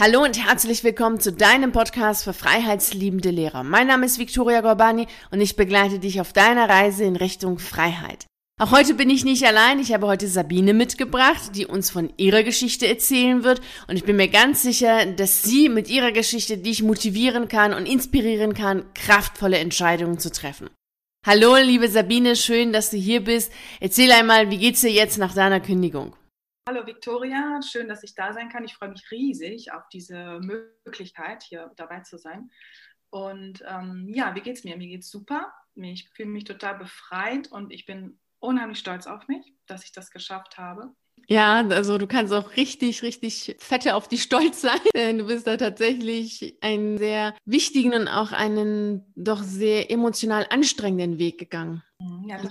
Hallo und herzlich willkommen zu deinem Podcast für freiheitsliebende Lehrer. Mein Name ist Viktoria Gorbani und ich begleite dich auf deiner Reise in Richtung Freiheit. Auch heute bin ich nicht allein. Ich habe heute Sabine mitgebracht, die uns von ihrer Geschichte erzählen wird. Und ich bin mir ganz sicher, dass sie mit ihrer Geschichte dich motivieren kann und inspirieren kann, kraftvolle Entscheidungen zu treffen. Hallo, liebe Sabine, schön, dass du hier bist. Erzähl einmal, wie geht's dir jetzt nach deiner Kündigung? Hallo Viktoria, schön, dass ich da sein kann. Ich freue mich riesig auf diese Möglichkeit, hier dabei zu sein. Und ähm, ja, wie geht's mir? Mir geht's super. Ich fühle mich total befreit und ich bin unheimlich stolz auf mich, dass ich das geschafft habe. Ja, also du kannst auch richtig, richtig fette auf dich stolz sein. Du bist da tatsächlich einen sehr wichtigen und auch einen doch sehr emotional anstrengenden Weg gegangen. Ja,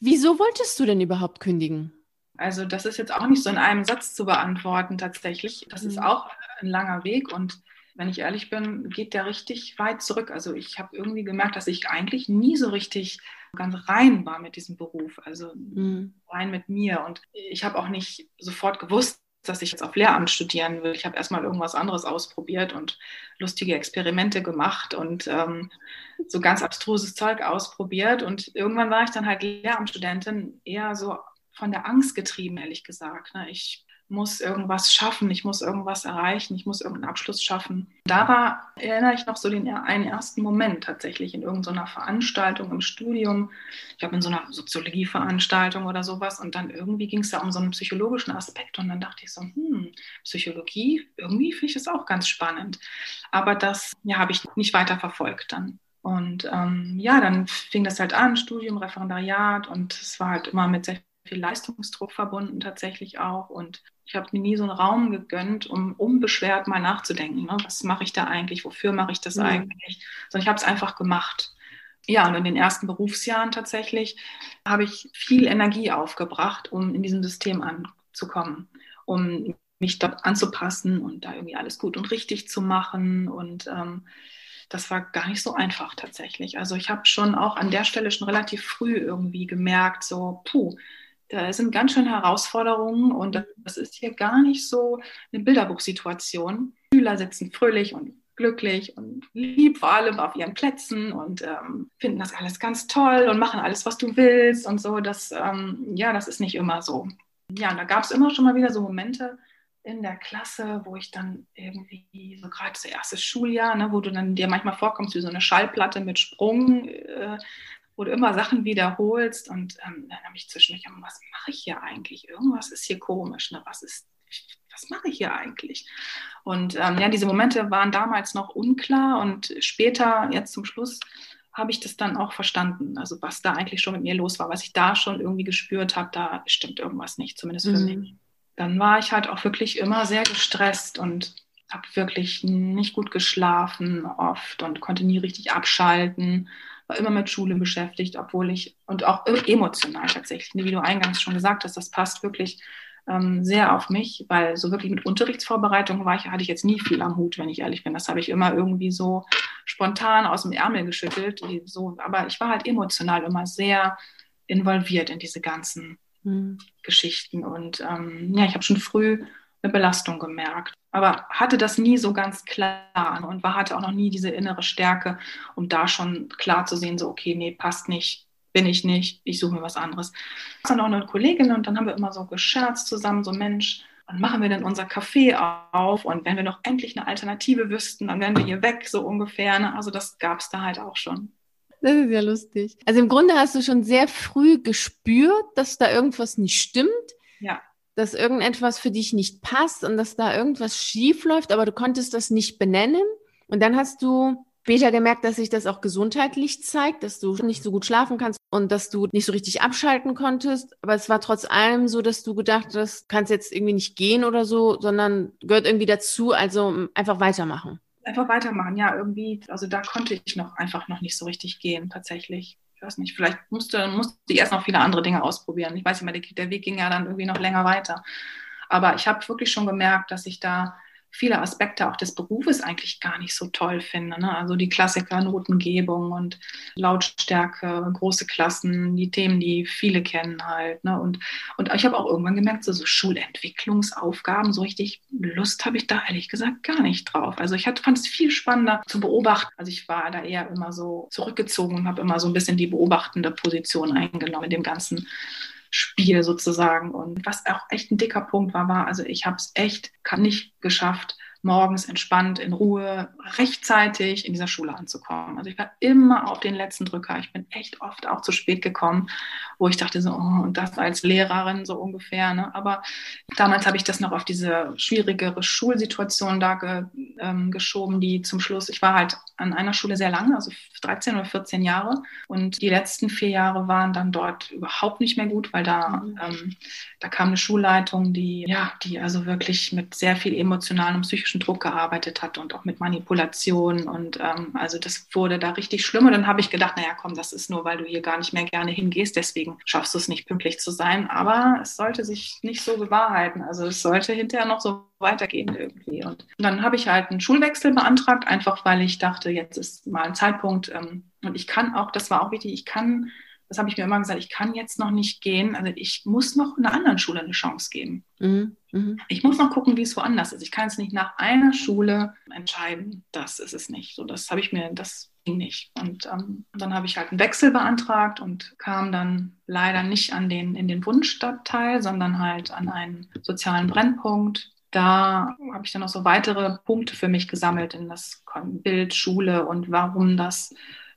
Wieso wolltest du denn überhaupt kündigen? Also das ist jetzt auch nicht so in einem Satz zu beantworten tatsächlich. Das mhm. ist auch ein langer Weg und wenn ich ehrlich bin, geht der richtig weit zurück. Also ich habe irgendwie gemerkt, dass ich eigentlich nie so richtig ganz rein war mit diesem Beruf, also mhm. rein mit mir. Und ich habe auch nicht sofort gewusst, dass ich jetzt auf Lehramt studieren will. Ich habe erstmal irgendwas anderes ausprobiert und lustige Experimente gemacht und ähm, so ganz abstruses Zeug ausprobiert. Und irgendwann war ich dann halt Lehramtsstudentin eher so von der Angst getrieben, ehrlich gesagt. Ne? Ich muss irgendwas schaffen, ich muss irgendwas erreichen, ich muss irgendeinen Abschluss schaffen. Da war, erinnere ich noch so den einen ersten Moment tatsächlich in irgendeiner Veranstaltung im Studium. Ich glaube in so einer Soziologieveranstaltung oder sowas und dann irgendwie ging es da um so einen psychologischen Aspekt und dann dachte ich so, hm, Psychologie, irgendwie finde ich das auch ganz spannend. Aber das ja, habe ich nicht weiter verfolgt dann. Und ähm, ja, dann fing das halt an, Studium, Referendariat und es war halt immer mit sehr viel Leistungsdruck verbunden tatsächlich auch. Und ich habe mir nie so einen Raum gegönnt, um unbeschwert mal nachzudenken. Ne? Was mache ich da eigentlich? Wofür mache ich das mhm. eigentlich? Sondern ich habe es einfach gemacht. Ja, und in den ersten Berufsjahren tatsächlich habe ich viel Energie aufgebracht, um in diesem System anzukommen, um mich dort anzupassen und da irgendwie alles gut und richtig zu machen. Und ähm, das war gar nicht so einfach tatsächlich. Also ich habe schon auch an der Stelle schon relativ früh irgendwie gemerkt, so, puh, da sind ganz schön Herausforderungen und das ist hier gar nicht so eine Bilderbuchsituation. Schüler sitzen fröhlich und glücklich und lieb vor allem auf ihren Plätzen und ähm, finden das alles ganz toll und machen alles, was du willst und so. Das, ähm, ja, das ist nicht immer so. Ja, und da gab es immer schon mal wieder so Momente in der Klasse, wo ich dann irgendwie, so gerade das erste Schuljahr, ne, wo du dann dir manchmal vorkommst wie so eine Schallplatte mit Sprung, äh, wo du immer Sachen wiederholst und ähm, dann habe ich zwischendurch, was mache ich hier eigentlich? Irgendwas ist hier komisch, ne? was ist, was mache ich hier eigentlich? Und ähm, ja, diese Momente waren damals noch unklar und später, jetzt zum Schluss, habe ich das dann auch verstanden. Also was da eigentlich schon mit mir los war, was ich da schon irgendwie gespürt habe, da stimmt irgendwas nicht, zumindest für mhm. mich. Dann war ich halt auch wirklich immer sehr gestresst und habe wirklich nicht gut geschlafen oft und konnte nie richtig abschalten war immer mit Schule beschäftigt, obwohl ich, und auch emotional tatsächlich, wie du eingangs schon gesagt hast, das passt wirklich ähm, sehr auf mich, weil so wirklich mit Unterrichtsvorbereitung war ich, hatte ich jetzt nie viel am Hut, wenn ich ehrlich bin. Das habe ich immer irgendwie so spontan aus dem Ärmel geschüttelt. So, aber ich war halt emotional immer sehr involviert in diese ganzen mhm. Geschichten. Und ähm, ja, ich habe schon früh eine Belastung gemerkt. Aber hatte das nie so ganz klar und war, hatte auch noch nie diese innere Stärke, um da schon klar zu sehen, so, okay, nee, passt nicht, bin ich nicht, ich suche mir was anderes. Dann auch eine Kollegin und dann haben wir immer so gescherzt zusammen, so Mensch, wann machen wir denn unser Café auf? Und wenn wir noch endlich eine Alternative wüssten, dann wären wir hier weg, so ungefähr. Ne? Also das gab es da halt auch schon. Das ist ja lustig. Also im Grunde hast du schon sehr früh gespürt, dass da irgendwas nicht stimmt. Ja dass irgendetwas für dich nicht passt und dass da irgendwas schief läuft, aber du konntest das nicht benennen. Und dann hast du später gemerkt, dass sich das auch gesundheitlich zeigt, dass du nicht so gut schlafen kannst und dass du nicht so richtig abschalten konntest. Aber es war trotz allem so, dass du gedacht hast, kannst jetzt irgendwie nicht gehen oder so, sondern gehört irgendwie dazu, also einfach weitermachen. Einfach weitermachen, ja, irgendwie. Also da konnte ich noch einfach noch nicht so richtig gehen, tatsächlich ich weiß nicht, vielleicht musste, musste ich erst noch viele andere Dinge ausprobieren. Ich weiß nicht der, der Weg ging ja dann irgendwie noch länger weiter. Aber ich habe wirklich schon gemerkt, dass ich da viele Aspekte auch des Berufes eigentlich gar nicht so toll finde. Ne? Also die Klassiker, Notengebung und Lautstärke, große Klassen, die Themen, die viele kennen halt. Ne? Und, und ich habe auch irgendwann gemerkt, so, so Schulentwicklungsaufgaben, so richtig Lust habe ich da ehrlich gesagt gar nicht drauf. Also ich fand es viel spannender zu beobachten. Also ich war da eher immer so zurückgezogen und habe immer so ein bisschen die beobachtende Position eingenommen in dem ganzen Spiel sozusagen. Und was auch echt ein dicker Punkt war, war, also ich habe es echt nicht geschafft, morgens entspannt, in Ruhe, rechtzeitig in dieser Schule anzukommen. Also ich war immer auf den letzten Drücker. Ich bin echt oft auch zu spät gekommen, wo ich dachte so, oh, und das als Lehrerin so ungefähr. Ne? Aber damals habe ich das noch auf diese schwierigere Schulsituation da ge, ähm, geschoben, die zum Schluss, ich war halt an einer Schule sehr lange, also 13 oder 14 Jahre. Und die letzten vier Jahre waren dann dort überhaupt nicht mehr gut, weil da, mhm. ähm, da kam eine Schulleitung, die, ja, die also wirklich mit sehr viel emotionalem und psychischen Druck gearbeitet hat und auch mit Manipulation. Und ähm, also das wurde da richtig schlimm. Und dann habe ich gedacht, naja, komm, das ist nur, weil du hier gar nicht mehr gerne hingehst, deswegen schaffst du es nicht pünktlich zu sein. Aber es sollte sich nicht so bewahrheiten. Also es sollte hinterher noch so weitergehen irgendwie. Und dann habe ich halt einen Schulwechsel beantragt, einfach weil ich dachte, jetzt ist mal ein Zeitpunkt. Ähm, und ich kann auch, das war auch wichtig, ich kann, das habe ich mir immer gesagt, ich kann jetzt noch nicht gehen. Also ich muss noch einer anderen Schule eine Chance geben. Mhm. Mhm. Ich muss noch gucken, wie es woanders ist. Ich kann es nicht nach einer Schule entscheiden. Das ist es nicht. So, das habe ich mir, das ging nicht. Und ähm, dann habe ich halt einen Wechsel beantragt und kam dann leider nicht an den, in den Wunschstadtteil, sondern halt an einen sozialen Brennpunkt da habe ich dann noch so weitere Punkte für mich gesammelt in das Bild Schule und warum das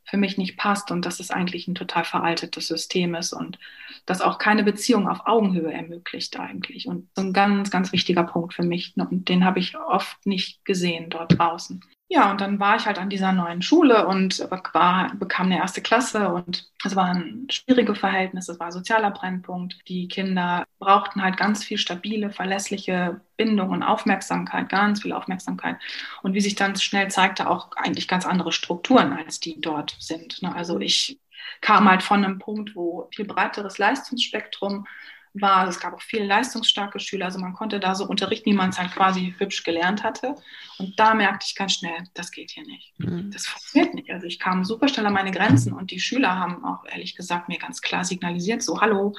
für mich nicht passt und dass es eigentlich ein total veraltetes System ist und das auch keine Beziehung auf Augenhöhe ermöglicht eigentlich. Und so ein ganz, ganz wichtiger Punkt für mich. Und den habe ich oft nicht gesehen dort draußen. Ja, und dann war ich halt an dieser neuen Schule und war, bekam eine erste Klasse und es waren schwierige Verhältnisse, es war sozialer Brennpunkt. Die Kinder brauchten halt ganz viel stabile, verlässliche Bindung und Aufmerksamkeit, ganz viel Aufmerksamkeit. Und wie sich dann schnell zeigte, auch eigentlich ganz andere Strukturen, als die dort sind. Ne? Also ich kam halt von einem Punkt, wo viel breiteres Leistungsspektrum war. Es gab auch viele leistungsstarke Schüler, also man konnte da so unterrichten, wie man es halt quasi hübsch gelernt hatte. Und da merkte ich ganz schnell, das geht hier nicht. Mhm. Das funktioniert nicht. Also ich kam super schnell an meine Grenzen und die Schüler haben auch ehrlich gesagt mir ganz klar signalisiert, so, hallo,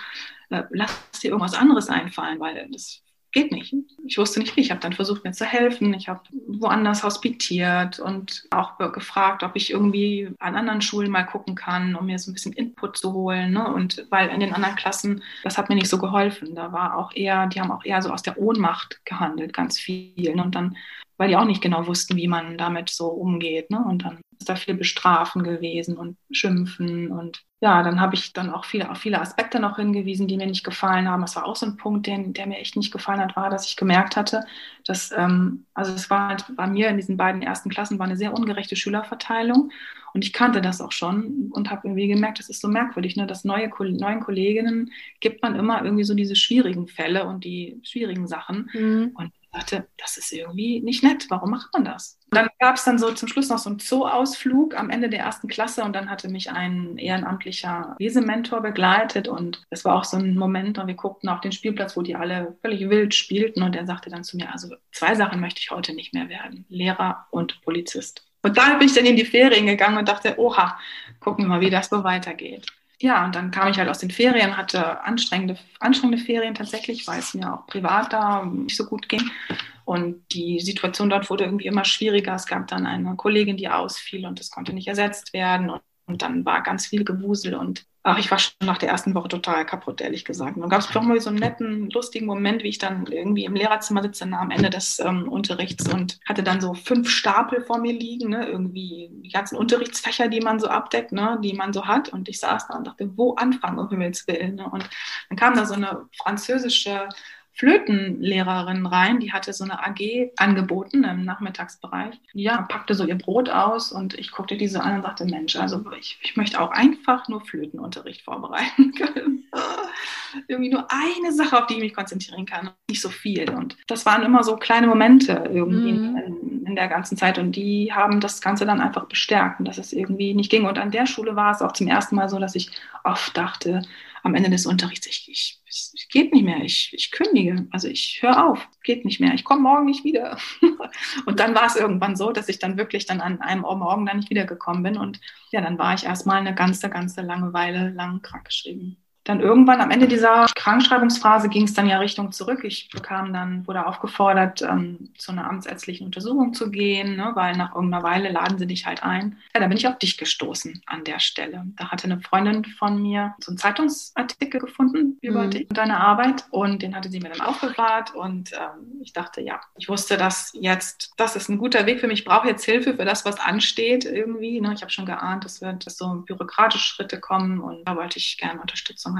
äh, lass dir irgendwas anderes einfallen, weil das geht nicht. Ich wusste nicht wie. Ich habe dann versucht, mir zu helfen. Ich habe woanders hospitiert und auch gefragt, ob ich irgendwie an anderen Schulen mal gucken kann, um mir so ein bisschen Input zu holen. Ne? Und weil in den anderen Klassen, das hat mir nicht so geholfen. Da war auch eher, die haben auch eher so aus der Ohnmacht gehandelt, ganz viel. Ne? Und dann, weil die auch nicht genau wussten, wie man damit so umgeht. Ne? Und dann da viel Bestrafen gewesen und Schimpfen und ja, dann habe ich dann auch viele, auf viele Aspekte noch hingewiesen, die mir nicht gefallen haben. Das war auch so ein Punkt, den, der mir echt nicht gefallen hat, war, dass ich gemerkt hatte, dass, ähm, also es war halt bei mir in diesen beiden ersten Klassen war eine sehr ungerechte Schülerverteilung und ich kannte das auch schon und habe irgendwie gemerkt, das ist so merkwürdig, ne, dass neue neuen Kolleginnen gibt man immer irgendwie so diese schwierigen Fälle und die schwierigen Sachen mhm. und dachte, das ist irgendwie nicht nett. Warum macht man das? Dann gab es dann so zum Schluss noch so einen Zoo-Ausflug am Ende der ersten Klasse und dann hatte mich ein ehrenamtlicher Lesementor begleitet und es war auch so ein Moment und wir guckten auf den Spielplatz, wo die alle völlig wild spielten und er sagte dann zu mir, also zwei Sachen möchte ich heute nicht mehr werden, Lehrer und Polizist. Und da bin ich dann in die Ferien gegangen und dachte, oha, gucken wir mal, wie das so weitergeht ja, und dann kam ich halt aus den Ferien, hatte anstrengende, anstrengende Ferien tatsächlich, weil es mir auch privat da nicht so gut ging. Und die Situation dort wurde irgendwie immer schwieriger. Es gab dann eine Kollegin, die ausfiel und das konnte nicht ersetzt werden. Und, und dann war ganz viel Gewusel und Ach, ich war schon nach der ersten Woche total kaputt, ehrlich gesagt. Und dann gab es doch mal so einen netten, lustigen Moment, wie ich dann irgendwie im Lehrerzimmer sitze am Ende des ähm, Unterrichts und hatte dann so fünf Stapel vor mir liegen, ne? irgendwie die ganzen Unterrichtsfächer, die man so abdeckt, ne? die man so hat. Und ich saß da und dachte, wo anfangen, um Himmels Willen. Ne? Und dann kam da so eine französische Flötenlehrerin rein, die hatte so eine AG angeboten im Nachmittagsbereich. Ja, packte so ihr Brot aus und ich guckte diese an und sagte, Mensch, also ich, ich möchte auch einfach nur Flötenunterricht vorbereiten können. irgendwie nur eine Sache, auf die ich mich konzentrieren kann, nicht so viel. Und das waren immer so kleine Momente irgendwie mhm. in, in, in der ganzen Zeit und die haben das Ganze dann einfach bestärkt und dass es irgendwie nicht ging. Und an der Schule war es auch zum ersten Mal so, dass ich oft dachte, am Ende des Unterrichts, ich, ich, es geht nicht mehr, ich, ich kündige, also ich höre auf, geht nicht mehr, ich komme morgen nicht wieder. und dann war es irgendwann so, dass ich dann wirklich dann an einem Morgen dann nicht wiedergekommen bin und ja, dann war ich erstmal eine ganze, ganze lange Weile lang krankgeschrieben dann irgendwann am Ende dieser Krankschreibungsphase ging es dann ja Richtung zurück. Ich bekam dann, wurde aufgefordert, ähm, zu einer amtsärztlichen Untersuchung zu gehen, ne, weil nach irgendeiner Weile laden sie dich halt ein. Ja, da bin ich auf dich gestoßen an der Stelle. Da hatte eine Freundin von mir so einen Zeitungsartikel gefunden über mhm. dich und deine Arbeit und den hatte sie mir dann aufbewahrt und ähm, ich dachte, ja, ich wusste, dass jetzt, das ist ein guter Weg für mich, ich brauche jetzt Hilfe für das, was ansteht irgendwie. Ne? Ich habe schon geahnt, es wird dass so bürokratische Schritte kommen und da wollte ich gerne Unterstützung haben.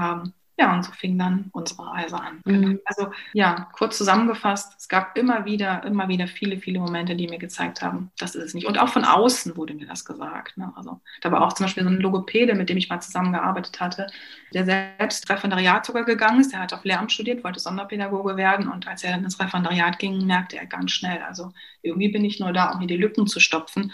Ja, und so fing dann unsere Reise an. Mhm. Also ja, kurz zusammengefasst, es gab immer wieder, immer wieder viele, viele Momente, die mir gezeigt haben, das ist es nicht. Und auch von außen wurde mir das gesagt. Ne? Also da war auch zum Beispiel so ein Logopäde, mit dem ich mal zusammengearbeitet hatte, der selbst Referendariat sogar gegangen ist. Der hat auf Lehramt studiert, wollte Sonderpädagoge werden und als er dann ins Referendariat ging, merkte er ganz schnell, also irgendwie bin ich nur da, um mir die Lücken zu stopfen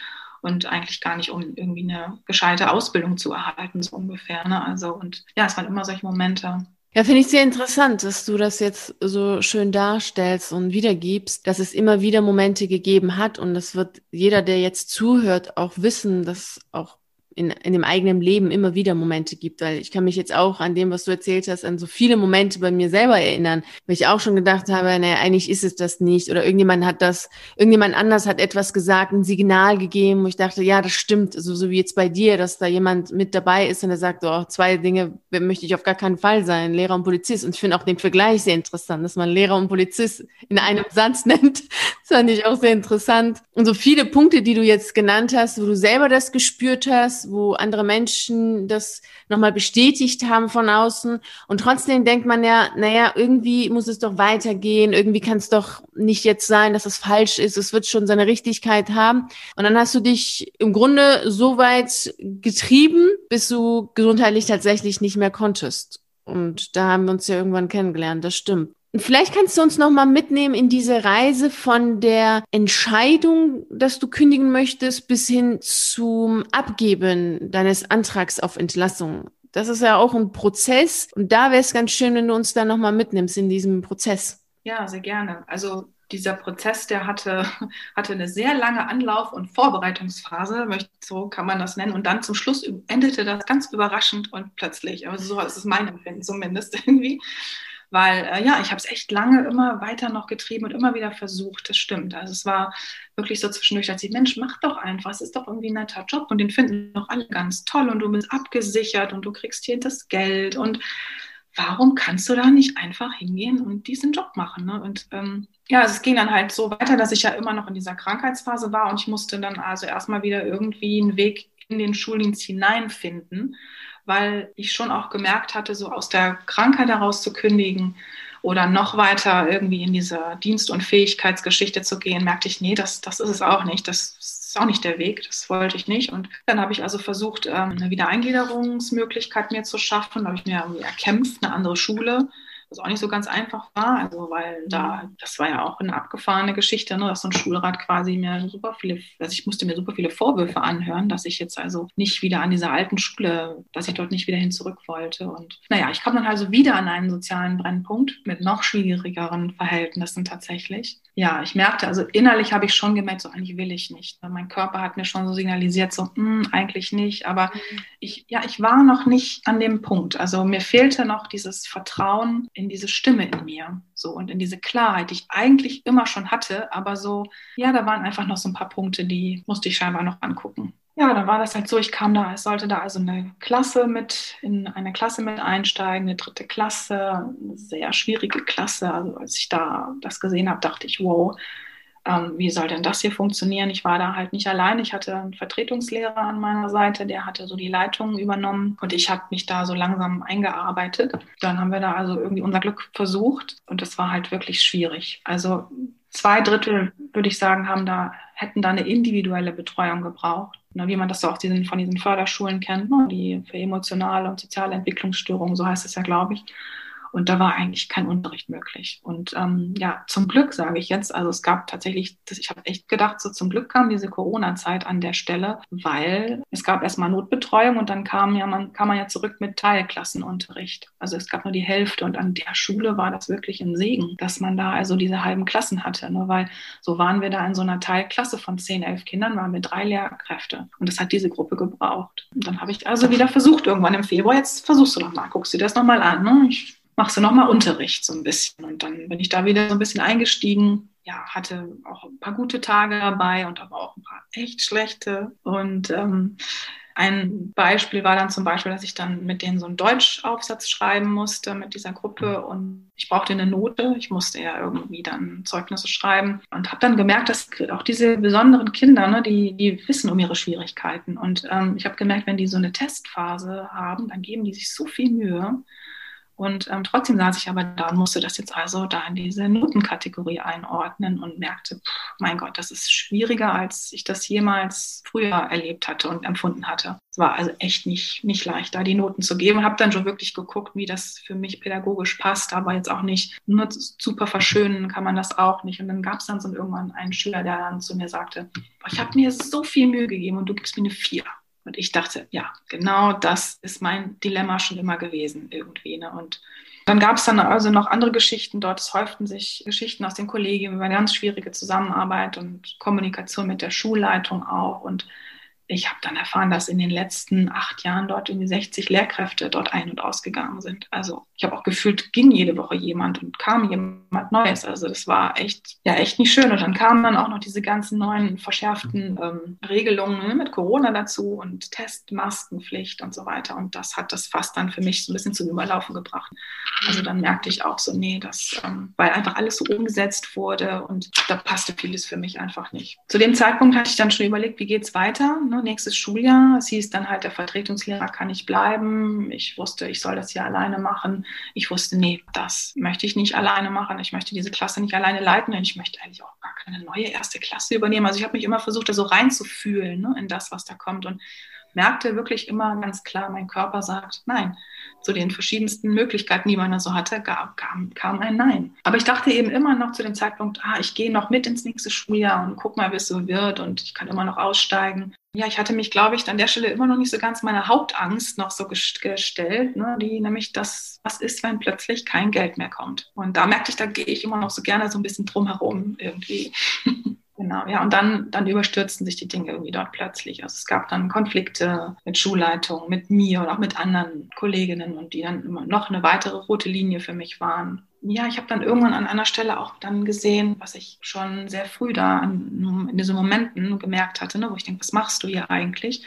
und eigentlich gar nicht, um irgendwie eine gescheite Ausbildung zu erhalten, so ungefähr. Ne? Also und ja, es waren immer solche Momente. Ja, finde ich sehr interessant, dass du das jetzt so schön darstellst und wiedergibst, dass es immer wieder Momente gegeben hat und das wird jeder, der jetzt zuhört, auch wissen, dass auch in, in dem eigenen Leben immer wieder Momente gibt, weil ich kann mich jetzt auch an dem, was du erzählt hast, an so viele Momente bei mir selber erinnern, weil ich auch schon gedacht habe, naja, eigentlich ist es das nicht. Oder irgendjemand hat das, irgendjemand anders hat etwas gesagt, ein Signal gegeben, wo ich dachte, ja, das stimmt, also so wie jetzt bei dir, dass da jemand mit dabei ist und er sagt, oh, zwei Dinge möchte ich auf gar keinen Fall sein, Lehrer und Polizist. Und ich finde auch den Vergleich sehr interessant, dass man Lehrer und Polizist in einem Satz nennt, das fand ich auch sehr interessant. Und so viele Punkte, die du jetzt genannt hast, wo du selber das gespürt hast, wo andere Menschen das nochmal bestätigt haben von außen. Und trotzdem denkt man ja, naja, irgendwie muss es doch weitergehen, irgendwie kann es doch nicht jetzt sein, dass es falsch ist, es wird schon seine Richtigkeit haben. Und dann hast du dich im Grunde so weit getrieben, bis du gesundheitlich tatsächlich nicht mehr konntest. Und da haben wir uns ja irgendwann kennengelernt, das stimmt. Vielleicht kannst du uns noch mal mitnehmen in diese Reise von der Entscheidung, dass du kündigen möchtest, bis hin zum Abgeben deines Antrags auf Entlassung. Das ist ja auch ein Prozess und da wäre es ganz schön, wenn du uns da noch mal mitnimmst in diesem Prozess. Ja, sehr gerne. Also dieser Prozess, der hatte, hatte eine sehr lange Anlauf- und Vorbereitungsphase, so kann man das nennen. Und dann zum Schluss endete das ganz überraschend und plötzlich. Aber so ist es mein Empfinden zumindest irgendwie. Weil äh, ja, ich habe es echt lange immer weiter noch getrieben und immer wieder versucht. Das stimmt. Also es war wirklich so zwischendurch, als ich, Mensch, mach doch einfach, es ist doch irgendwie ein netter Job und den finden doch alle ganz toll und du bist abgesichert und du kriegst hier das Geld und warum kannst du da nicht einfach hingehen und diesen Job machen? Ne? Und ähm, ja, also es ging dann halt so weiter, dass ich ja immer noch in dieser Krankheitsphase war und ich musste dann also erstmal wieder irgendwie einen Weg in den Schuldienst hineinfinden weil ich schon auch gemerkt hatte, so aus der Krankheit heraus zu kündigen oder noch weiter irgendwie in diese Dienst- und Fähigkeitsgeschichte zu gehen, merkte ich, nee, das, das ist es auch nicht. Das ist auch nicht der Weg, das wollte ich nicht. Und dann habe ich also versucht, ähm, eine Wiedereingliederungsmöglichkeit mir zu schaffen. Da habe ich mir irgendwie erkämpft, eine andere Schule was auch nicht so ganz einfach war, also weil da, mhm. das war ja auch eine abgefahrene Geschichte, ne, dass so ein Schulrat quasi mir super viele, also ich musste mir super viele Vorwürfe anhören, dass ich jetzt also nicht wieder an dieser alten Schule, dass ich dort nicht wieder hin zurück wollte. Und naja, ich kam dann also wieder an einen sozialen Brennpunkt mit noch schwierigeren Verhältnissen tatsächlich. Ja, ich merkte, also innerlich habe ich schon gemerkt, so eigentlich will ich nicht. Mein Körper hat mir schon so signalisiert, so hm, eigentlich nicht. Aber mhm. ich, ja, ich war noch nicht an dem Punkt. Also mir fehlte noch dieses Vertrauen in diese Stimme in mir, so und in diese Klarheit, die ich eigentlich immer schon hatte, aber so, ja, da waren einfach noch so ein paar Punkte, die musste ich scheinbar noch angucken. Ja, dann war das halt so, ich kam da, es sollte da also eine Klasse mit, in eine Klasse mit einsteigen, eine dritte Klasse, eine sehr schwierige Klasse. Also als ich da das gesehen habe, dachte ich, wow, ähm, wie soll denn das hier funktionieren? Ich war da halt nicht allein. Ich hatte einen Vertretungslehrer an meiner Seite, der hatte so die Leitung übernommen und ich habe mich da so langsam eingearbeitet. Dann haben wir da also irgendwie unser Glück versucht und das war halt wirklich schwierig. Also zwei Drittel, würde ich sagen, haben da, hätten da eine individuelle Betreuung gebraucht. wie man das so auch von diesen Förderschulen kennt, ne? die für emotionale und soziale Entwicklungsstörungen, so heißt es ja, glaube ich. Und da war eigentlich kein Unterricht möglich. Und ähm, ja, zum Glück sage ich jetzt, also es gab tatsächlich, ich habe echt gedacht, so zum Glück kam diese Corona-Zeit an der Stelle, weil es gab erstmal Notbetreuung und dann kam ja man, kam man ja zurück mit Teilklassenunterricht. Also es gab nur die Hälfte und an der Schule war das wirklich ein Segen, dass man da also diese halben Klassen hatte. Nur ne? weil so waren wir da in so einer Teilklasse von zehn, elf Kindern, waren wir drei Lehrkräfte. Und das hat diese Gruppe gebraucht. Und dann habe ich also wieder versucht, irgendwann im Februar, jetzt versuchst du doch mal, guckst du dir das nochmal an. Ne? Ich machst du nochmal Unterricht so ein bisschen. Und dann bin ich da wieder so ein bisschen eingestiegen. Ja, hatte auch ein paar gute Tage dabei und aber auch ein paar echt schlechte. Und ähm, ein Beispiel war dann zum Beispiel, dass ich dann mit denen so einen Deutschaufsatz schreiben musste mit dieser Gruppe und ich brauchte eine Note. Ich musste ja irgendwie dann Zeugnisse schreiben und habe dann gemerkt, dass auch diese besonderen Kinder, ne, die, die wissen um ihre Schwierigkeiten. Und ähm, ich habe gemerkt, wenn die so eine Testphase haben, dann geben die sich so viel Mühe. Und ähm, trotzdem saß ich aber da und musste das jetzt also da in diese Notenkategorie einordnen und merkte, pff, mein Gott, das ist schwieriger, als ich das jemals früher erlebt hatte und empfunden hatte. Es war also echt nicht, nicht leicht, da die Noten zu geben. Habe dann schon wirklich geguckt, wie das für mich pädagogisch passt, aber jetzt auch nicht nur super verschönen kann man das auch nicht. Und dann gab es dann so irgendwann einen Schüler, der dann zu mir sagte, ich habe mir so viel Mühe gegeben und du gibst mir eine Vier. Und ich dachte, ja, genau das ist mein Dilemma schon immer gewesen irgendwie. Ne? Und dann gab es dann also noch andere Geschichten. Dort häuften sich Geschichten aus dem Kollegium über ganz schwierige Zusammenarbeit und Kommunikation mit der Schulleitung auch. Und ich habe dann erfahren, dass in den letzten acht Jahren dort irgendwie 60 Lehrkräfte dort ein- und ausgegangen sind. Also ich habe auch gefühlt, ging jede Woche jemand und kam jemand Neues. Also das war echt, ja, echt nicht schön. Und dann kamen dann auch noch diese ganzen neuen verschärften ähm, Regelungen ne, mit Corona dazu und Testmaskenpflicht und so weiter. Und das hat das fast dann für mich so ein bisschen zum Überlaufen gebracht. Also dann merkte ich auch so, nee, das, ähm, weil einfach alles so umgesetzt wurde und da passte vieles für mich einfach nicht. Zu dem Zeitpunkt hatte ich dann schon überlegt, wie geht's weiter? Ne? nächstes Schuljahr. Es hieß dann halt, der Vertretungslehrer kann nicht bleiben. Ich wusste, ich soll das hier alleine machen. Ich wusste, nee, das möchte ich nicht alleine machen. Ich möchte diese Klasse nicht alleine leiten und ich möchte eigentlich auch gar keine neue erste Klasse übernehmen. Also ich habe mich immer versucht, da so reinzufühlen ne, in das, was da kommt und merkte wirklich immer ganz klar, mein Körper sagt Nein. Zu den verschiedensten Möglichkeiten, die man da so hatte, kam, kam ein Nein. Aber ich dachte eben immer noch zu dem Zeitpunkt, ah, ich gehe noch mit ins nächste Schuljahr und guck mal, wie es so wird und ich kann immer noch aussteigen ja, ich hatte mich, glaube ich, an der Stelle immer noch nicht so ganz meiner Hauptangst noch so gestellt, ne, die nämlich das, was ist, wenn plötzlich kein Geld mehr kommt. Und da merkte ich, da gehe ich immer noch so gerne so ein bisschen drum herum irgendwie. Genau, ja, und dann, dann überstürzten sich die Dinge irgendwie dort plötzlich. Also es gab dann Konflikte mit Schulleitung, mit mir und auch mit anderen Kolleginnen und die dann immer noch eine weitere rote Linie für mich waren ja, ich habe dann irgendwann an einer Stelle auch dann gesehen, was ich schon sehr früh da an, in diesen Momenten gemerkt hatte, ne, wo ich denke, was machst du hier eigentlich?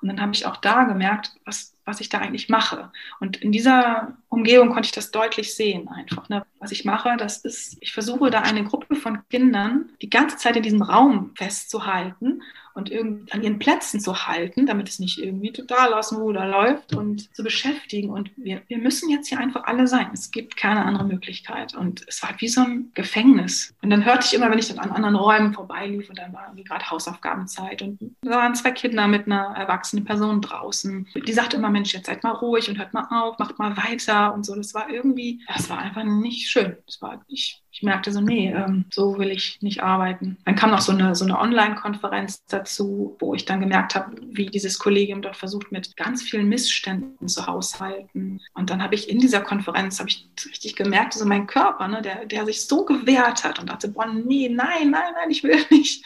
Und dann habe ich auch da gemerkt, was, was ich da eigentlich mache. Und in dieser Umgebung konnte ich das deutlich sehen einfach. Ne? Was ich mache, das ist, ich versuche da eine Gruppe von Kindern die ganze Zeit in diesem Raum festzuhalten und irgendwie an ihren Plätzen zu halten, damit es nicht irgendwie total aus dem Ruder läuft und zu beschäftigen. Und wir, wir müssen jetzt hier einfach alle sein. Es gibt keine andere Möglichkeit. Und es war wie so ein Gefängnis. Und dann hörte ich immer, wenn ich dann an anderen Räumen vorbeilief und dann war irgendwie gerade Hausaufgabenzeit und da waren zwei Kinder mit einer erwachsenen Person draußen. Die sagte immer, Mensch, jetzt seid mal ruhig und hört mal auf, macht mal weiter und so. Das war irgendwie, das war einfach nicht schön. Das war, ich ich merkte so, nee, ähm, so will ich nicht arbeiten. Dann kam noch so eine, so eine Online-Konferenz dazu, wo ich dann gemerkt habe, wie dieses Kollegium dort versucht, mit ganz vielen Missständen zu haushalten. Und dann habe ich in dieser Konferenz, habe ich richtig gemerkt, so mein Körper, ne, der, der sich so gewehrt hat und dachte, boah, nee, nein, nein, nein, ich will nicht.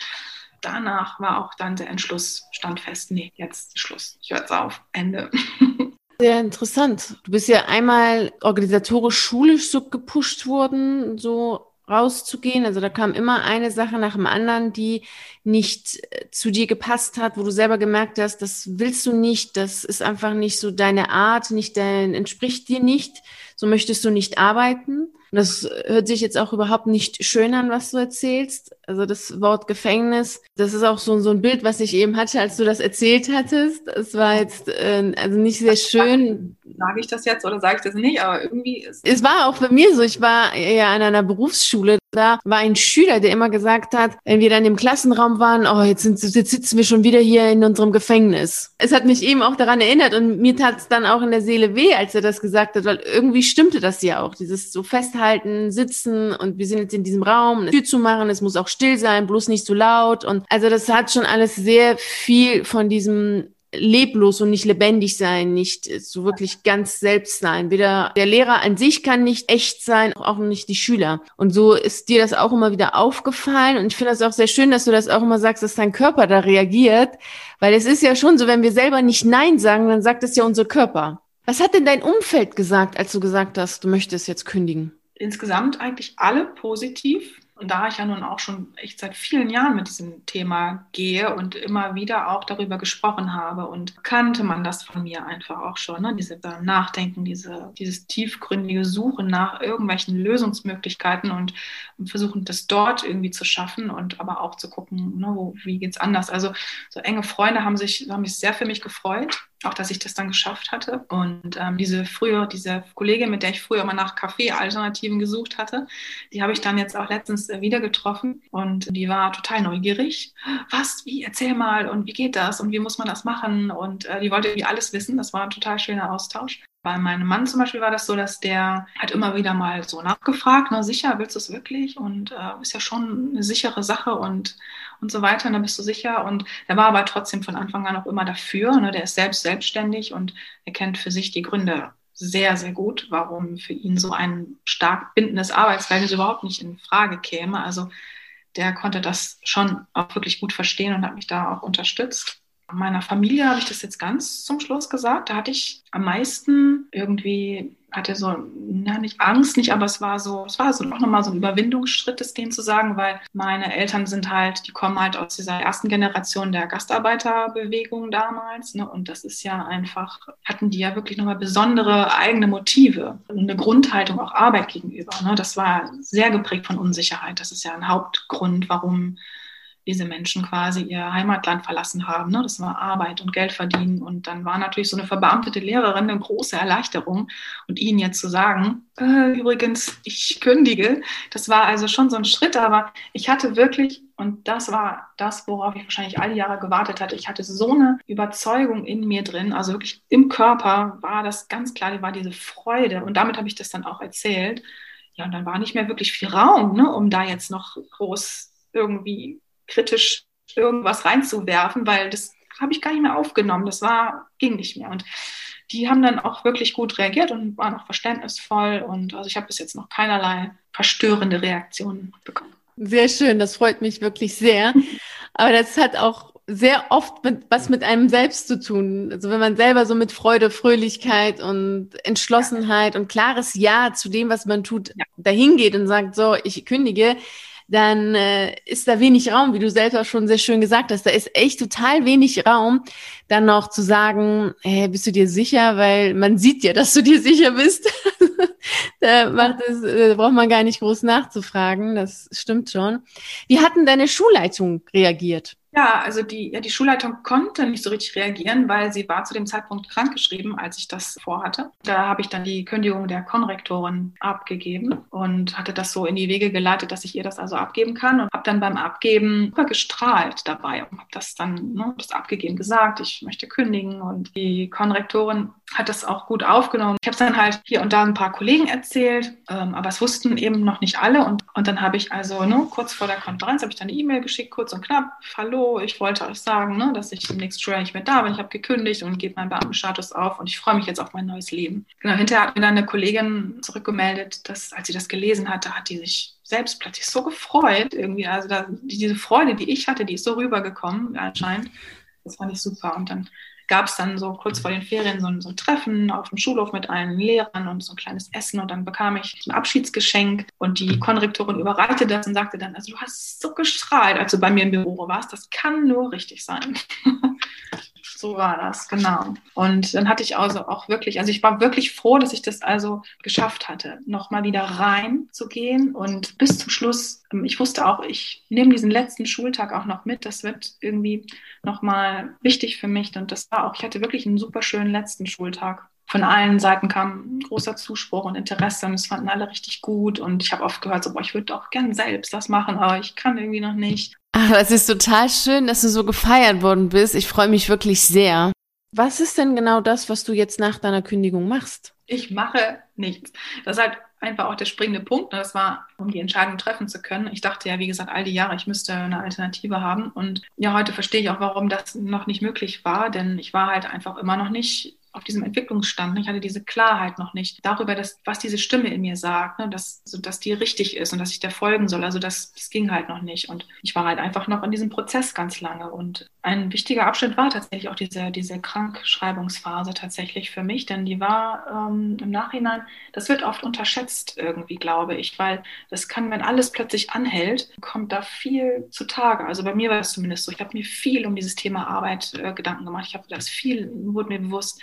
Danach war auch dann der Entschluss, stand fest, nee, jetzt Schluss, ich höre auf, Ende. Sehr interessant. Du bist ja einmal organisatorisch schulisch so gepusht worden, so rauszugehen. Also da kam immer eine Sache nach dem anderen, die nicht äh, zu dir gepasst hat, wo du selber gemerkt hast, das willst du nicht, das ist einfach nicht so deine Art, nicht dein, entspricht dir nicht, so möchtest du nicht arbeiten. Das hört sich jetzt auch überhaupt nicht schön an, was du erzählst. Also das Wort Gefängnis, das ist auch so, so ein Bild, was ich eben hatte, als du das erzählt hattest. Es war jetzt äh, also nicht sehr schön. Sage ich das jetzt oder sage ich das nicht? Aber irgendwie ist es war auch bei mir so. Ich war ja an einer Berufsschule Da war ein Schüler, der immer gesagt hat, wenn wir dann im Klassenraum waren, oh, jetzt, sind, jetzt sitzen wir schon wieder hier in unserem Gefängnis. Es hat mich eben auch daran erinnert und mir tat es dann auch in der Seele weh, als er das gesagt hat, weil irgendwie stimmte das ja auch. Dieses so festhalten, sitzen und wir sind jetzt in diesem Raum, eine Tür zu machen, es muss auch still sein, bloß nicht zu laut. Und also das hat schon alles sehr viel von diesem leblos und nicht lebendig sein, nicht so wirklich ganz selbst sein. Weder der Lehrer an sich kann nicht echt sein, auch nicht die Schüler. Und so ist dir das auch immer wieder aufgefallen. Und ich finde das auch sehr schön, dass du das auch immer sagst, dass dein Körper da reagiert. Weil es ist ja schon so, wenn wir selber nicht Nein sagen, dann sagt es ja unser Körper. Was hat denn dein Umfeld gesagt, als du gesagt hast, du möchtest jetzt kündigen? Insgesamt eigentlich alle positiv. Und da ich ja nun auch schon echt seit vielen Jahren mit diesem Thema gehe und immer wieder auch darüber gesprochen habe und kannte man das von mir einfach auch schon, ne? diese Nachdenken, diese, dieses tiefgründige Suchen nach irgendwelchen Lösungsmöglichkeiten und, versuchen, das dort irgendwie zu schaffen und aber auch zu gucken, ne, wo, wie es anders. Also so enge Freunde haben sich, haben sich sehr für mich gefreut auch dass ich das dann geschafft hatte. Und ähm, diese früher, diese Kollegin, mit der ich früher immer nach Kaffee-Alternativen gesucht hatte, die habe ich dann jetzt auch letztens äh, wieder getroffen und die war total neugierig. Was, wie, erzähl mal und wie geht das und wie muss man das machen? Und äh, die wollte irgendwie alles wissen. Das war ein total schöner Austausch. Bei meinem Mann zum Beispiel war das so, dass der hat immer wieder mal so nachgefragt, ne, sicher, willst du es wirklich? Und äh, ist ja schon eine sichere Sache und, und so weiter, und da bist du sicher. Und der war aber trotzdem von Anfang an auch immer dafür. Ne, der ist selbst selbstständig und er kennt für sich die Gründe sehr, sehr gut, warum für ihn so ein stark bindendes Arbeitsverhältnis überhaupt nicht in Frage käme. Also der konnte das schon auch wirklich gut verstehen und hat mich da auch unterstützt meiner Familie habe ich das jetzt ganz zum Schluss gesagt. Da hatte ich am meisten irgendwie, hatte so, na, nicht Angst, nicht, aber es war so, es war so auch nochmal so ein Überwindungsschritt, das denen zu sagen, weil meine Eltern sind halt, die kommen halt aus dieser ersten Generation der Gastarbeiterbewegung damals. Ne? Und das ist ja einfach, hatten die ja wirklich nochmal besondere eigene Motive eine Grundhaltung auch Arbeit gegenüber. Ne? Das war sehr geprägt von Unsicherheit. Das ist ja ein Hauptgrund, warum diese Menschen quasi ihr Heimatland verlassen haben. Ne? Das war Arbeit und Geld verdienen. Und dann war natürlich so eine verbeamtete Lehrerin eine große Erleichterung. Und ihnen jetzt zu sagen, äh, übrigens, ich kündige, das war also schon so ein Schritt. Aber ich hatte wirklich, und das war das, worauf ich wahrscheinlich alle Jahre gewartet hatte, ich hatte so eine Überzeugung in mir drin, also wirklich im Körper war das ganz klar, war diese Freude. Und damit habe ich das dann auch erzählt. Ja, und dann war nicht mehr wirklich viel Raum, ne, um da jetzt noch groß irgendwie kritisch irgendwas reinzuwerfen, weil das habe ich gar nicht mehr aufgenommen. Das war, ging nicht mehr. Und die haben dann auch wirklich gut reagiert und waren auch verständnisvoll. Und also ich habe bis jetzt noch keinerlei verstörende Reaktionen bekommen. Sehr schön, das freut mich wirklich sehr. Aber das hat auch sehr oft mit, was mit einem selbst zu tun. Also wenn man selber so mit Freude, Fröhlichkeit und Entschlossenheit und klares Ja zu dem, was man tut, ja. dahin geht und sagt, so, ich kündige, dann äh, ist da wenig Raum, wie du selber schon sehr schön gesagt hast. Da ist echt total wenig Raum, dann noch zu sagen, hey, bist du dir sicher? Weil man sieht ja, dass du dir sicher bist. da macht es, äh, braucht man gar nicht groß nachzufragen. Das stimmt schon. Wie hatten deine Schulleitung reagiert? Ja, also die, ja, die Schulleitung konnte nicht so richtig reagieren, weil sie war zu dem Zeitpunkt krankgeschrieben, als ich das vorhatte. Da habe ich dann die Kündigung der Konrektorin abgegeben und hatte das so in die Wege geleitet, dass ich ihr das also abgeben kann und habe dann beim Abgeben super gestrahlt dabei und habe das dann, ne, das abgegeben gesagt, ich möchte kündigen und die Konrektorin hat das auch gut aufgenommen. Ich habe es dann halt hier und da ein paar Kollegen erzählt, ähm, aber es wussten eben noch nicht alle und, und dann habe ich also ne, kurz vor der Konferenz habe ich dann eine E-Mail geschickt, kurz und knapp, hallo, ich wollte euch sagen, ne, dass ich demnächst Schuljahr nicht mehr da bin. Ich habe gekündigt und gebe meinen Beamtenstatus auf und ich freue mich jetzt auf mein neues Leben. Genau, hinterher hat mir dann eine Kollegin zurückgemeldet, dass als sie das gelesen hatte, hat die sich selbst plötzlich so gefreut irgendwie. Also da, diese Freude, die ich hatte, die ist so rübergekommen anscheinend. Das fand ich super. Und dann gab es dann so kurz vor den Ferien so ein, so ein, Treffen auf dem Schulhof mit allen Lehrern und so ein kleines Essen und dann bekam ich ein Abschiedsgeschenk und die Konrektorin überreichte das und sagte dann, also du hast so gestrahlt, als du bei mir im Büro warst, das kann nur richtig sein. So war das, genau. Und dann hatte ich also auch wirklich, also ich war wirklich froh, dass ich das also geschafft hatte, nochmal wieder rein zu gehen. Und bis zum Schluss, ähm, ich wusste auch, ich nehme diesen letzten Schultag auch noch mit, das wird irgendwie nochmal wichtig für mich. Und das war auch, ich hatte wirklich einen super schönen letzten Schultag von allen Seiten kam großer Zuspruch und Interesse und es fanden alle richtig gut. Und ich habe oft gehört, so, boah, ich würde doch gern selbst das machen, aber ich kann irgendwie noch nicht. Ach, das ist total schön, dass du so gefeiert worden bist. Ich freue mich wirklich sehr. Was ist denn genau das, was du jetzt nach deiner Kündigung machst? Ich mache nichts. Das ist halt einfach auch der springende Punkt. Das war, um die Entscheidung treffen zu können. Ich dachte ja, wie gesagt, all die Jahre, ich müsste eine Alternative haben. Und ja, heute verstehe ich auch, warum das noch nicht möglich war, denn ich war halt einfach immer noch nicht auf diesem Entwicklungsstand. Ich hatte diese Klarheit noch nicht darüber, dass, was diese Stimme in mir sagt, ne, dass, so, dass die richtig ist und dass ich der folgen soll. Also das, das ging halt noch nicht. Und ich war halt einfach noch in diesem Prozess ganz lange. Und ein wichtiger Abschnitt war tatsächlich auch diese, diese Krankschreibungsphase tatsächlich für mich, denn die war ähm, im Nachhinein, das wird oft unterschätzt irgendwie, glaube ich, weil das kann, wenn alles plötzlich anhält, kommt da viel zutage. Also bei mir war es zumindest so. Ich habe mir viel um dieses Thema Arbeit äh, Gedanken gemacht. Ich habe das viel, wurde mir bewusst,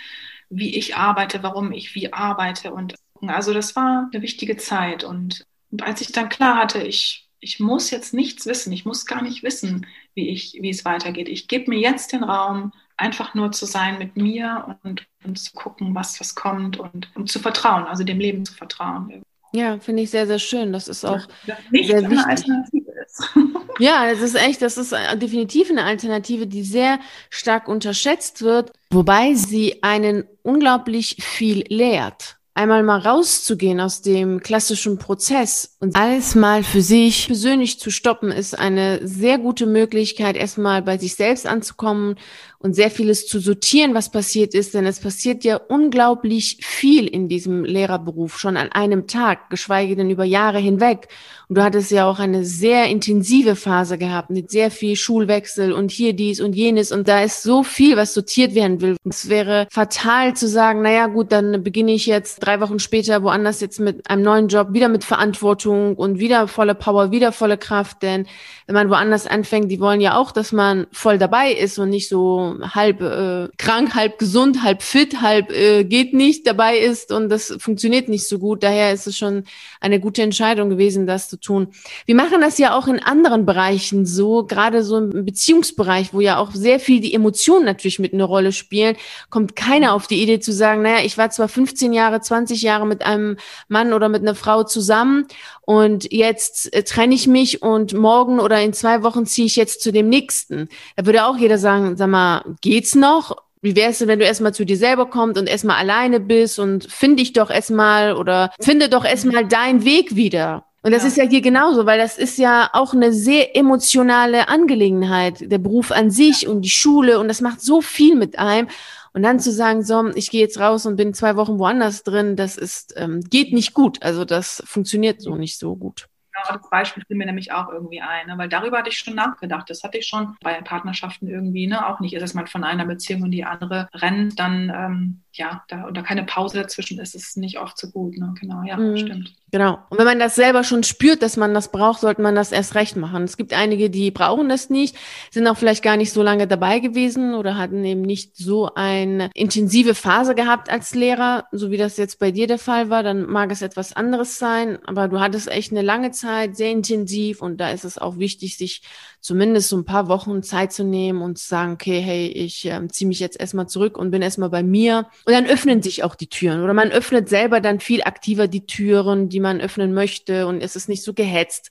wie ich arbeite, warum ich wie arbeite. Und also das war eine wichtige Zeit. Und, und als ich dann klar hatte, ich, ich muss jetzt nichts wissen, ich muss gar nicht wissen, wie, ich, wie es weitergeht. Ich gebe mir jetzt den Raum, einfach nur zu sein mit mir und, und zu gucken, was, was kommt und um zu vertrauen, also dem Leben zu vertrauen. Ja, finde ich sehr, sehr schön. Das ist auch das nicht sehr wichtig. Alternative ist. ja, es ist echt, das ist definitiv eine Alternative, die sehr stark unterschätzt wird, wobei sie einen unglaublich viel lehrt einmal mal rauszugehen aus dem klassischen Prozess und alles mal für sich persönlich zu stoppen, ist eine sehr gute Möglichkeit, erstmal bei sich selbst anzukommen und sehr vieles zu sortieren, was passiert ist, denn es passiert ja unglaublich viel in diesem Lehrerberuf schon an einem Tag, geschweige denn über Jahre hinweg. Und du hattest ja auch eine sehr intensive Phase gehabt mit sehr viel Schulwechsel und hier dies und jenes und da ist so viel, was sortiert werden will. Es wäre fatal zu sagen, naja gut, dann beginne ich jetzt drei Wochen später woanders jetzt mit einem neuen Job, wieder mit Verantwortung und wieder volle Power, wieder volle Kraft, denn wenn man woanders anfängt, die wollen ja auch, dass man voll dabei ist und nicht so halb äh, krank, halb gesund, halb fit, halb äh, geht nicht dabei ist und das funktioniert nicht so gut. Daher ist es schon eine gute Entscheidung gewesen, das zu tun. Wir machen das ja auch in anderen Bereichen so, gerade so im Beziehungsbereich, wo ja auch sehr viel die Emotionen natürlich mit einer Rolle spielen, kommt keiner auf die Idee zu sagen, naja, ich war zwar 15 Jahre, 20 Jahre mit einem Mann oder mit einer Frau zusammen und jetzt äh, trenne ich mich und morgen oder in zwei Wochen ziehe ich jetzt zu dem nächsten. Da würde auch jeder sagen, sag mal, geht's noch? Wie wär's denn, wenn du erstmal zu dir selber kommst und erstmal alleine bist und finde dich doch erstmal oder finde doch erstmal deinen Weg wieder? Und das ja. ist ja hier genauso, weil das ist ja auch eine sehr emotionale Angelegenheit, der Beruf an sich und die Schule und das macht so viel mit einem. Und dann zu sagen, so, ich gehe jetzt raus und bin zwei Wochen woanders drin, das ist, ähm, geht nicht gut. Also das funktioniert so nicht so gut genau das Beispiel fiel mir nämlich auch irgendwie ein, ne? weil darüber hatte ich schon nachgedacht. Das hatte ich schon bei Partnerschaften irgendwie, ne? auch nicht ist, dass man von einer Beziehung in die andere rennt, dann ähm, ja, da, und da keine Pause dazwischen ist, ist es nicht oft so gut. Ne? Genau, ja, mhm. stimmt. Genau. Und wenn man das selber schon spürt, dass man das braucht, sollte man das erst recht machen. Es gibt einige, die brauchen das nicht, sind auch vielleicht gar nicht so lange dabei gewesen oder hatten eben nicht so eine intensive Phase gehabt als Lehrer, so wie das jetzt bei dir der Fall war. Dann mag es etwas anderes sein, aber du hattest echt eine lange Zeit, sehr intensiv und da ist es auch wichtig, sich zumindest so ein paar Wochen Zeit zu nehmen und zu sagen, okay, hey, ich äh, ziehe mich jetzt erstmal zurück und bin erstmal bei mir. Und dann öffnen sich auch die Türen oder man öffnet selber dann viel aktiver die Türen, die man öffnen möchte und es ist nicht so gehetzt.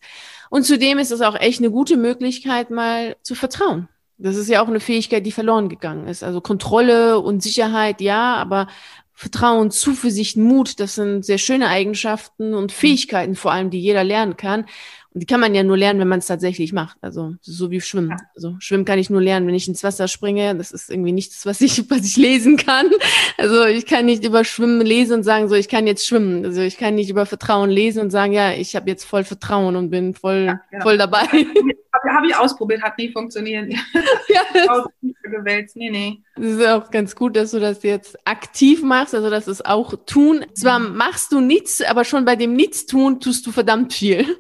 Und zudem ist es auch echt eine gute Möglichkeit, mal zu vertrauen. Das ist ja auch eine Fähigkeit, die verloren gegangen ist. Also Kontrolle und Sicherheit, ja, aber Vertrauen, Zuversicht, Mut, das sind sehr schöne Eigenschaften und Fähigkeiten vor allem, die jeder lernen kann. Und die kann man ja nur lernen, wenn man es tatsächlich macht. Also so wie Schwimmen. Also Schwimmen kann ich nur lernen, wenn ich ins Wasser springe. Das ist irgendwie nichts, was ich, was ich lesen kann. Also ich kann nicht über Schwimmen lesen und sagen, so ich kann jetzt schwimmen. Also ich kann nicht über Vertrauen lesen und sagen, ja, ich habe jetzt voll Vertrauen und bin voll, ja, genau. voll dabei. Habe hab ich ausprobiert, hat nie funktioniert. ja, gewälzt. Nee, nee. Das ist auch ganz gut, dass du das jetzt aktiv machst, also dass es auch tun. Zwar machst du nichts, aber schon bei dem Nichtstun tust du verdammt viel.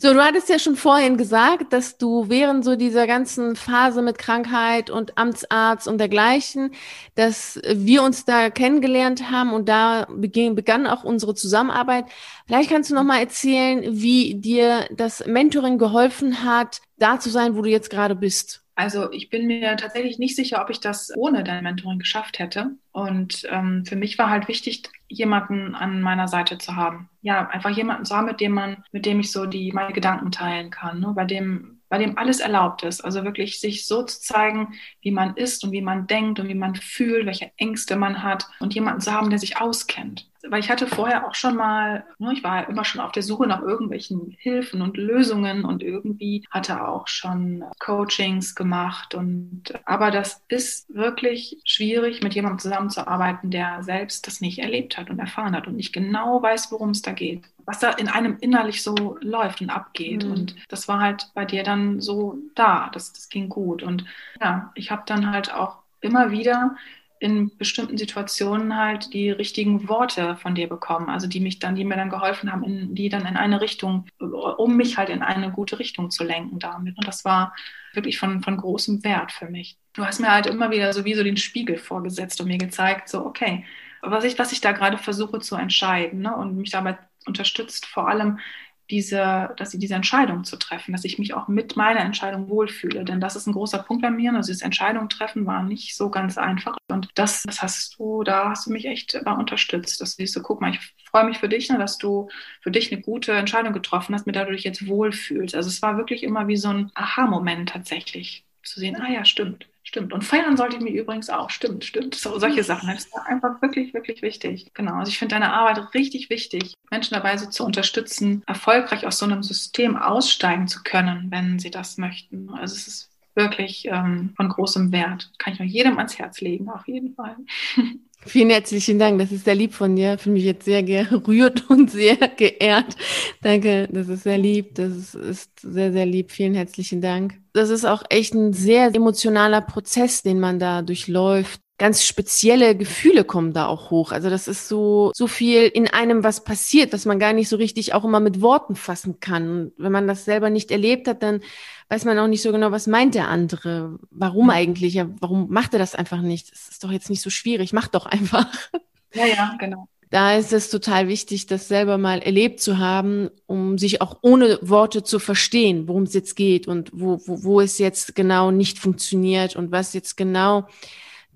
So, du hattest ja schon vorhin gesagt, dass du während so dieser ganzen Phase mit Krankheit und Amtsarzt und dergleichen, dass wir uns da kennengelernt haben und da begann auch unsere Zusammenarbeit. Vielleicht kannst du noch mal erzählen, wie dir das Mentoring geholfen hat, da zu sein, wo du jetzt gerade bist. Also ich bin mir tatsächlich nicht sicher, ob ich das ohne dein Mentoring geschafft hätte. Und ähm, für mich war halt wichtig, jemanden an meiner Seite zu haben. Ja, einfach jemanden zu haben, mit dem man, mit dem ich so die meine Gedanken teilen kann, ne? bei dem bei dem alles erlaubt ist. Also wirklich sich so zu zeigen, wie man ist und wie man denkt und wie man fühlt, welche Ängste man hat und jemanden zu haben, der sich auskennt. Weil ich hatte vorher auch schon mal, ne, ich war immer schon auf der Suche nach irgendwelchen Hilfen und Lösungen und irgendwie hatte auch schon Coachings gemacht und aber das ist wirklich schwierig, mit jemandem zusammenzuarbeiten, der selbst das nicht erlebt hat und erfahren hat und nicht genau weiß, worum es da geht was da in einem innerlich so läuft und abgeht. Mhm. Und das war halt bei dir dann so da. Das, das ging gut. Und ja, ich habe dann halt auch immer wieder in bestimmten Situationen halt die richtigen Worte von dir bekommen, also die mich dann, die mir dann geholfen haben, in, die dann in eine Richtung, um mich halt in eine gute Richtung zu lenken damit. Und das war wirklich von, von großem Wert für mich. Du hast mir halt immer wieder so wie so den Spiegel vorgesetzt und mir gezeigt, so, okay, was ich, was ich da gerade versuche zu entscheiden ne? und mich dabei unterstützt, vor allem diese, dass sie diese Entscheidung zu treffen, dass ich mich auch mit meiner Entscheidung wohlfühle. Denn das ist ein großer Punkt bei mir. Also das Entscheidung treffen war nicht so ganz einfach. Und das, das hast du, da hast du mich echt äh, unterstützt. Dass du so, guck mal, ich freue mich für dich, ne, dass du für dich eine gute Entscheidung getroffen hast, mit der du dich jetzt wohlfühlst. Also es war wirklich immer wie so ein Aha-Moment tatsächlich. Zu sehen, ah ja, stimmt Stimmt. Und feiern sollte ich mir übrigens auch. Stimmt, stimmt. So, solche Sachen. Das ist einfach wirklich, wirklich wichtig. Genau. Also ich finde deine Arbeit richtig wichtig, Menschen dabei so zu unterstützen, erfolgreich aus so einem System aussteigen zu können, wenn sie das möchten. Also es ist wirklich ähm, von großem Wert. Kann ich nur jedem ans Herz legen, auf jeden Fall. Vielen herzlichen Dank. Das ist sehr lieb von dir. Fühle mich jetzt sehr gerührt und sehr geehrt. Danke, das ist sehr lieb. Das ist, ist, sehr, sehr lieb. Vielen herzlichen Dank. Das ist auch echt ein sehr emotionaler Prozess, den man da durchläuft ganz spezielle Gefühle kommen da auch hoch. Also das ist so, so viel in einem, was passiert, dass man gar nicht so richtig auch immer mit Worten fassen kann. Und wenn man das selber nicht erlebt hat, dann weiß man auch nicht so genau, was meint der andere. Warum mhm. eigentlich? Ja, warum macht er das einfach nicht? Das ist doch jetzt nicht so schwierig. Mach doch einfach. Ja, ja, genau. Da ist es total wichtig, das selber mal erlebt zu haben, um sich auch ohne Worte zu verstehen, worum es jetzt geht und wo, wo, wo es jetzt genau nicht funktioniert und was jetzt genau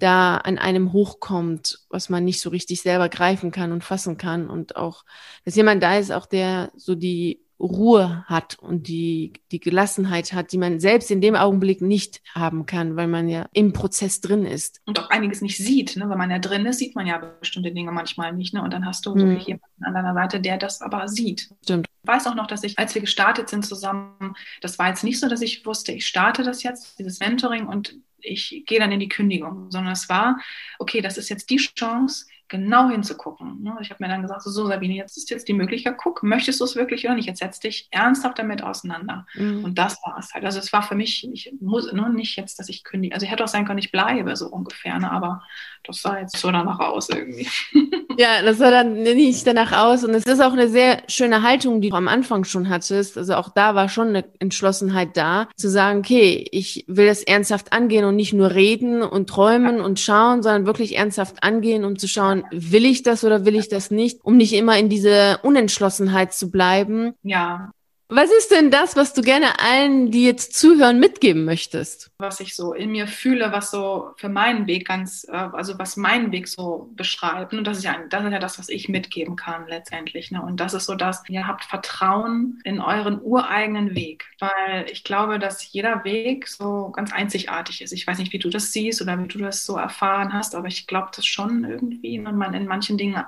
da an einem hochkommt, was man nicht so richtig selber greifen kann und fassen kann und auch, dass jemand da ist, auch der so die Ruhe hat und die, die Gelassenheit hat, die man selbst in dem Augenblick nicht haben kann, weil man ja im Prozess drin ist. Und auch einiges nicht sieht. Ne? Wenn man ja drin ist, sieht man ja bestimmte Dinge manchmal nicht. Ne? Und dann hast du mhm. wirklich jemanden an deiner Seite, der das aber sieht. Stimmt. Ich weiß auch noch, dass ich, als wir gestartet sind zusammen, das war jetzt nicht so, dass ich wusste, ich starte das jetzt, dieses Mentoring und ich gehe dann in die Kündigung, sondern es war, okay, das ist jetzt die Chance, genau hinzugucken. Ne? Ich habe mir dann gesagt, so Sabine, jetzt ist jetzt die Möglichkeit, guck, möchtest du es wirklich oder nicht? Jetzt setz dich ernsthaft damit auseinander. Mhm. Und das war es halt. Also es war für mich, ich muss ne, nicht jetzt, dass ich kündige. Also ich hätte auch sein können, ich bleibe so ungefähr, ne? aber das sah jetzt so danach aus irgendwie. Ja, das sah dann nicht danach aus. Und es ist auch eine sehr schöne Haltung, die du am Anfang schon hattest. Also auch da war schon eine Entschlossenheit da, zu sagen, okay, ich will das ernsthaft angehen und nicht nur reden und träumen und schauen, sondern wirklich ernsthaft angehen, um zu schauen, will ich das oder will ich das nicht, um nicht immer in diese Unentschlossenheit zu bleiben. Ja. Was ist denn das, was du gerne allen, die jetzt zuhören, mitgeben möchtest? Was ich so in mir fühle, was so für meinen Weg ganz, äh, also was meinen Weg so beschreibt. Und das ist ja, das ist ja das, was ich mitgeben kann letztendlich. Ne? Und das ist so, dass ihr habt Vertrauen in euren ureigenen Weg. Weil ich glaube, dass jeder Weg so ganz einzigartig ist. Ich weiß nicht, wie du das siehst oder wie du das so erfahren hast, aber ich glaube das schon irgendwie. Und man in manchen Dingen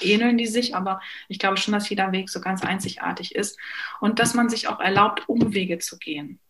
ähneln die sich, aber ich glaube schon, dass jeder Weg so ganz einzigartig ist. Und dass man sich auch erlaubt, Umwege zu gehen.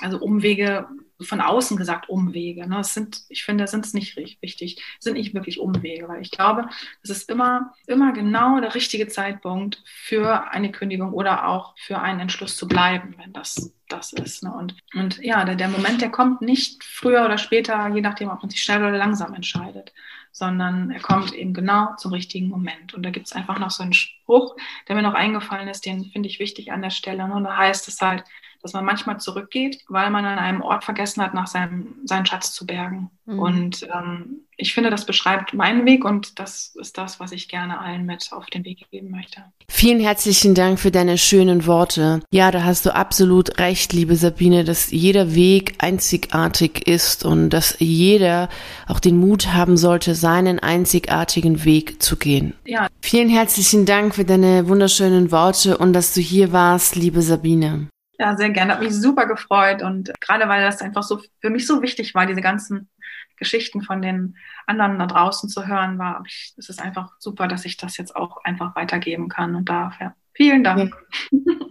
Also Umwege, von außen gesagt Umwege. Ne? Das sind, ich finde, sind es nicht wichtig, sind nicht wirklich Umwege, weil ich glaube, es ist immer, immer genau der richtige Zeitpunkt für eine Kündigung oder auch für einen Entschluss zu bleiben, wenn das das ist. Ne? Und, und ja, der, der Moment, der kommt nicht früher oder später, je nachdem, ob man sich schnell oder langsam entscheidet sondern er kommt eben genau zum richtigen Moment. Und da gibt es einfach noch so einen Spruch, der mir noch eingefallen ist, den finde ich wichtig an der Stelle. Und da heißt es halt, dass man manchmal zurückgeht, weil man an einem Ort vergessen hat, nach seinem seinen Schatz zu bergen. Mhm. Und ähm, ich finde, das beschreibt meinen Weg und das ist das, was ich gerne allen mit auf den Weg geben möchte. Vielen herzlichen Dank für deine schönen Worte. Ja, da hast du absolut recht, liebe Sabine, dass jeder Weg einzigartig ist und dass jeder auch den Mut haben sollte, seinen einzigartigen Weg zu gehen. Ja. Vielen herzlichen Dank für deine wunderschönen Worte und dass du hier warst, liebe Sabine. Ja, sehr gerne. Hat mich super gefreut und gerade weil das einfach so für mich so wichtig war, diese ganzen Geschichten von den anderen da draußen zu hören, war ich, es ist einfach super, dass ich das jetzt auch einfach weitergeben kann und darf. Ja. Vielen Dank.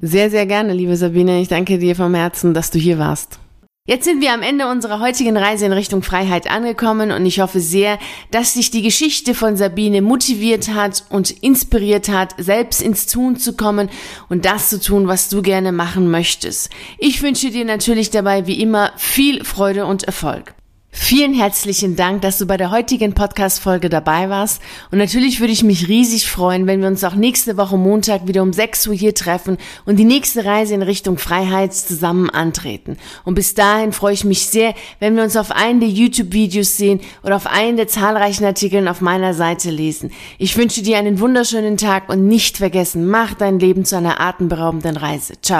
Sehr, sehr gerne, liebe Sabine. Ich danke dir vom Herzen, dass du hier warst. Jetzt sind wir am Ende unserer heutigen Reise in Richtung Freiheit angekommen und ich hoffe sehr, dass dich die Geschichte von Sabine motiviert hat und inspiriert hat, selbst ins Tun zu kommen und das zu tun, was du gerne machen möchtest. Ich wünsche dir natürlich dabei wie immer viel Freude und Erfolg. Vielen herzlichen Dank, dass du bei der heutigen Podcast-Folge dabei warst. Und natürlich würde ich mich riesig freuen, wenn wir uns auch nächste Woche Montag wieder um 6 Uhr hier treffen und die nächste Reise in Richtung Freiheit zusammen antreten. Und bis dahin freue ich mich sehr, wenn wir uns auf einen der YouTube-Videos sehen oder auf einen der zahlreichen Artikeln auf meiner Seite lesen. Ich wünsche dir einen wunderschönen Tag und nicht vergessen, mach dein Leben zu einer atemberaubenden Reise. Ciao.